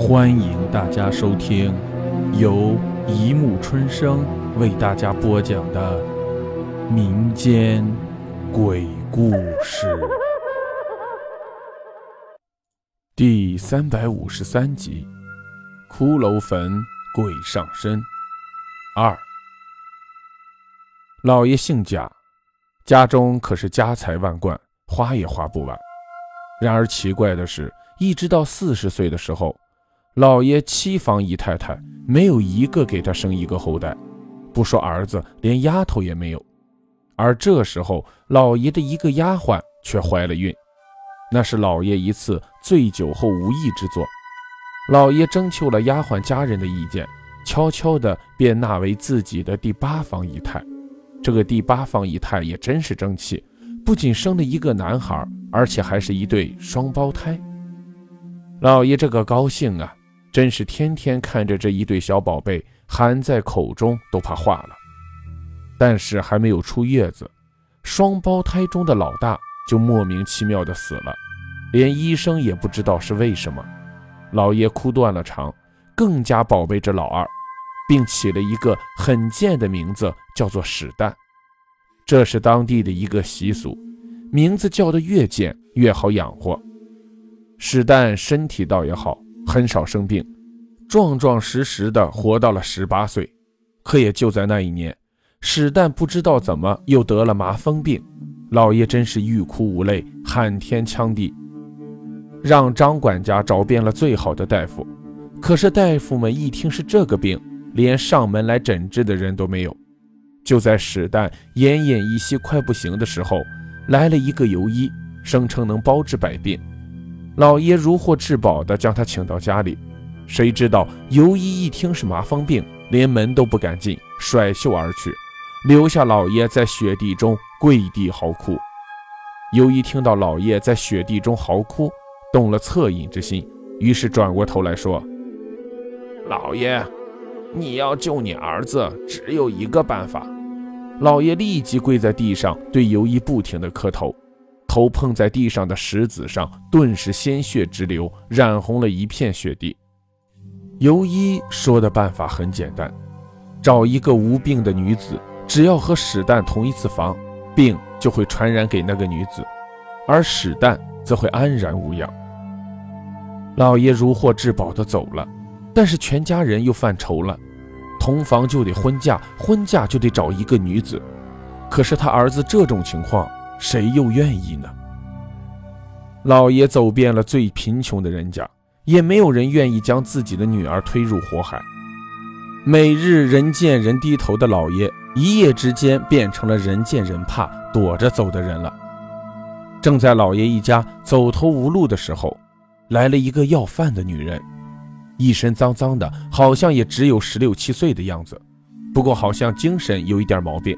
欢迎大家收听由一木春生为大家播讲的民间鬼故事第三百五十三集《骷髅坟鬼上身二》。老爷姓贾，家中可是家财万贯，花也花不完。然而奇怪的是，一直到四十岁的时候。老爷七房姨太太没有一个给他生一个后代，不说儿子，连丫头也没有。而这时候，老爷的一个丫鬟却怀了孕，那是老爷一次醉酒后无意之作。老爷征求了丫鬟家人的意见，悄悄的便纳为自己的第八房姨太。这个第八房姨太也真是争气，不仅生了一个男孩，而且还是一对双胞胎。老爷这个高兴啊！真是天天看着这一对小宝贝含在口中都怕化了，但是还没有出月子，双胞胎中的老大就莫名其妙的死了，连医生也不知道是为什么。老爷哭断了肠，更加宝贝着老二，并起了一个很贱的名字，叫做史蛋。这是当地的一个习俗，名字叫得越贱越好养活。史蛋身体倒也好。很少生病，壮壮实实的活到了十八岁。可也就在那一年，史旦不知道怎么又得了麻风病，老爷真是欲哭无泪，喊天抢地，让张管家找遍了最好的大夫。可是大夫们一听是这个病，连上门来诊治的人都没有。就在史旦奄奄一息、快不行的时候，来了一个游医，声称能包治百病。老爷如获至宝的将他请到家里，谁知道尤医一听是麻风病，连门都不敢进，甩袖而去，留下老爷在雪地中跪地嚎哭。尤医听到老爷在雪地中嚎哭，动了恻隐之心，于是转过头来说：“老爷，你要救你儿子，只有一个办法。”老爷立即跪在地上，对尤医不停地磕头。头碰在地上的石子上，顿时鲜血直流，染红了一片雪地。尤一说的办法很简单，找一个无病的女子，只要和史旦同一次房，病就会传染给那个女子，而史旦则会安然无恙。老爷如获至宝的走了，但是全家人又犯愁了，同房就得婚嫁，婚嫁就得找一个女子，可是他儿子这种情况。谁又愿意呢？老爷走遍了最贫穷的人家，也没有人愿意将自己的女儿推入火海。每日人见人低头的老爷，一夜之间变成了人见人怕、躲着走的人了。正在老爷一家走投无路的时候，来了一个要饭的女人，一身脏脏的，好像也只有十六七岁的样子，不过好像精神有一点毛病。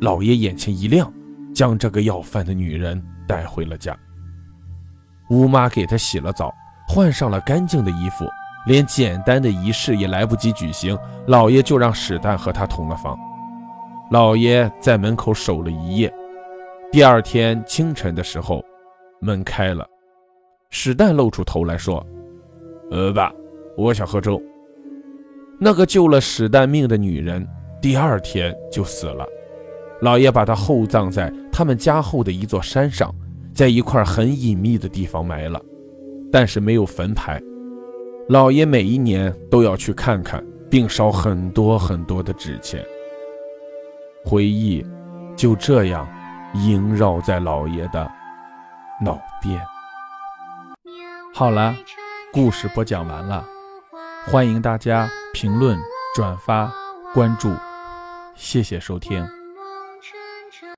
老爷眼前一亮。将这个要饭的女人带回了家。吴妈给她洗了澡，换上了干净的衣服，连简单的仪式也来不及举行，老爷就让史蛋和她同了房。老爷在门口守了一夜。第二天清晨的时候，门开了，史蛋露出头来说：“呃，爸，我想喝粥。”那个救了史蛋命的女人，第二天就死了。老爷把她厚葬在他们家后的一座山上，在一块很隐秘的地方埋了，但是没有坟牌。老爷每一年都要去看看，并烧很多很多的纸钱。回忆就这样萦绕在老爷的脑边。好了，故事播讲完了，欢迎大家评论、转发、关注，谢谢收听。